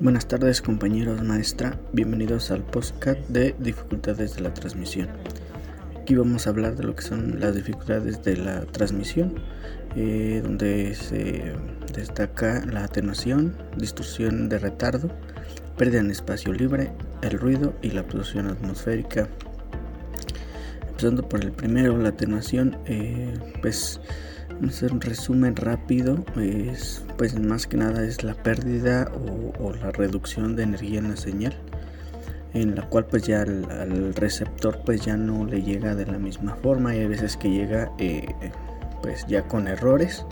Buenas tardes compañeros maestra, bienvenidos al podcast de dificultades de la transmisión. Aquí vamos a hablar de lo que son las dificultades de la transmisión, eh, donde se destaca la atenuación, distorsión de retardo, pérdida en espacio libre, el ruido y la absorción atmosférica. Empezando por el primero, la atenuación, eh, pues hacer un resumen rápido, pues, pues más que nada es la pérdida o, la reducción de energía en la señal, en la cual pues ya al, receptor pues ya no le llega de la misma forma. Y hay veces que llega eh, pues ya con errores.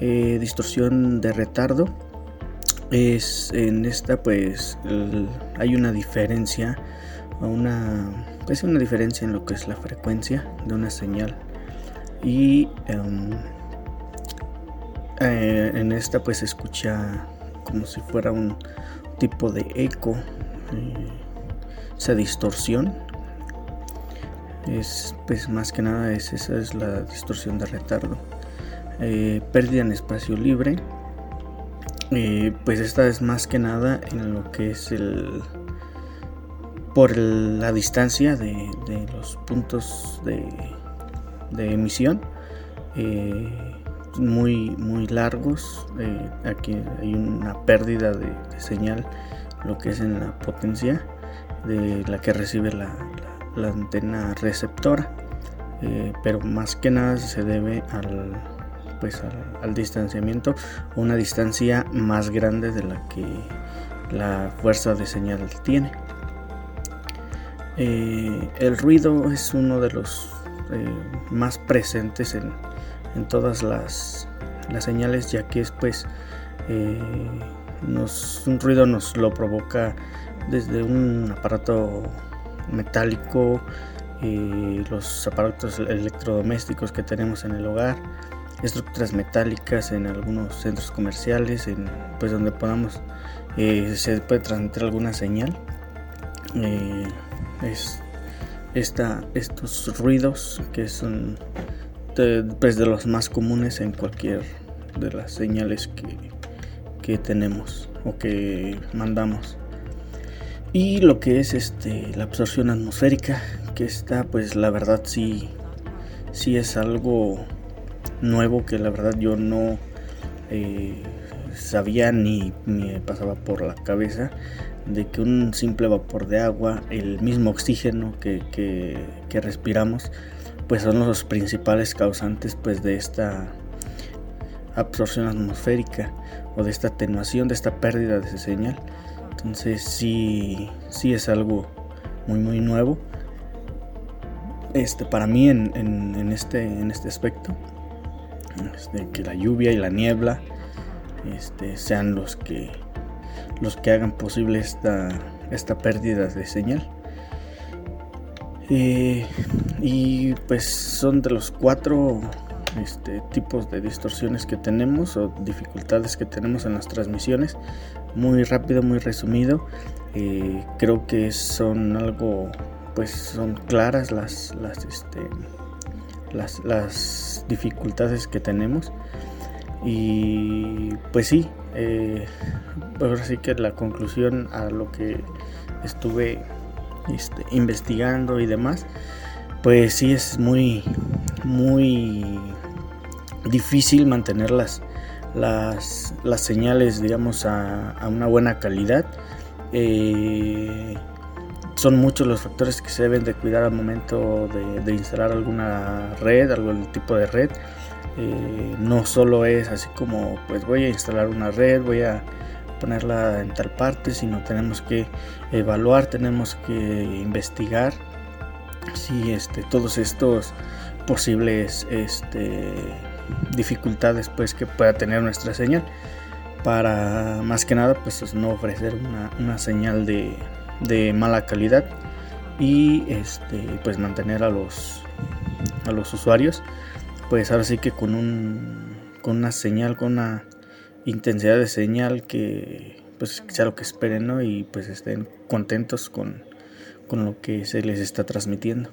Eh, distorsión de retardo. Es en esta pues hay una diferencia una pues una diferencia en lo que es la frecuencia de una señal y em, eh, en esta pues se escucha como si fuera un tipo de eco eh, esa distorsión. Es pues más que nada es esa es la distorsión de retardo. Eh, pérdida en espacio libre. Pues esta es más que nada en lo que es el por la distancia de los puntos de de emisión eh, muy muy largos eh, aquí hay una pérdida de, señal lo que es en la potencia de la que recibe la, antena receptora eh, pero más que nada se debe al pues al, distanciamiento una distancia más grande de la que la fuerza de señal tiene. El ruido es uno de los eh, más presentes en, todas las, señales ya que es pues eh, un ruido nos lo provoca desde un aparato metálico y los aparatos electrodomésticos que tenemos en el hogar estructuras metálicas en algunos centros comerciales en pues donde podamos eh, se puede transmitir alguna señal. Es estos ruidos que son de, pues, de los más comunes en cualquier de las señales que, que tenemos o que mandamos. Y lo que es este la absorción atmosférica que está pues la verdad sí sí es algo nuevo que la verdad yo no eh, sabía ni me pasaba por la cabeza de que un simple vapor de agua, el mismo oxígeno que, que, respiramos, pues son los principales causantes pues de esta absorción atmosférica o de esta atenuación, de esta pérdida de señal. Entonces sí, sí es algo muy muy nuevo. Este, para mí en, en, este, en este aspecto, este, que la lluvia y la niebla este, sean los que los que hagan posible esta, esta pérdida de señal. Eh, y pues son de los cuatro este, tipos de distorsiones que tenemos o dificultades que tenemos en las transmisiones. Muy rápido, muy resumido. Eh, creo que son algo, pues son claras las, las, este, las, las dificultades que tenemos. Y pues sí, eh, ahora sí que la conclusión a lo que estuve este, investigando y demás, pues sí es muy, muy difícil mantener las, las, señales, digamos, a, una buena calidad. Eh, son muchos los factores que se deben de cuidar al momento de, de instalar alguna red, algún tipo de red. Eh, no solo es así como pues voy a instalar una red, voy a ponerla en tal parte, sino tenemos que evaluar, tenemos que investigar si este, todos estos posibles este, dificultades pues que pueda tener nuestra señal. Para más que nada pues no ofrecer una, señal de, de, mala calidad y este, pues mantener a los, a los usuarios pues ahora sí que con un con una señal, con una intensidad de señal que pues sea lo que esperen, ¿no? Y pues estén contentos con, con lo que se les está transmitiendo.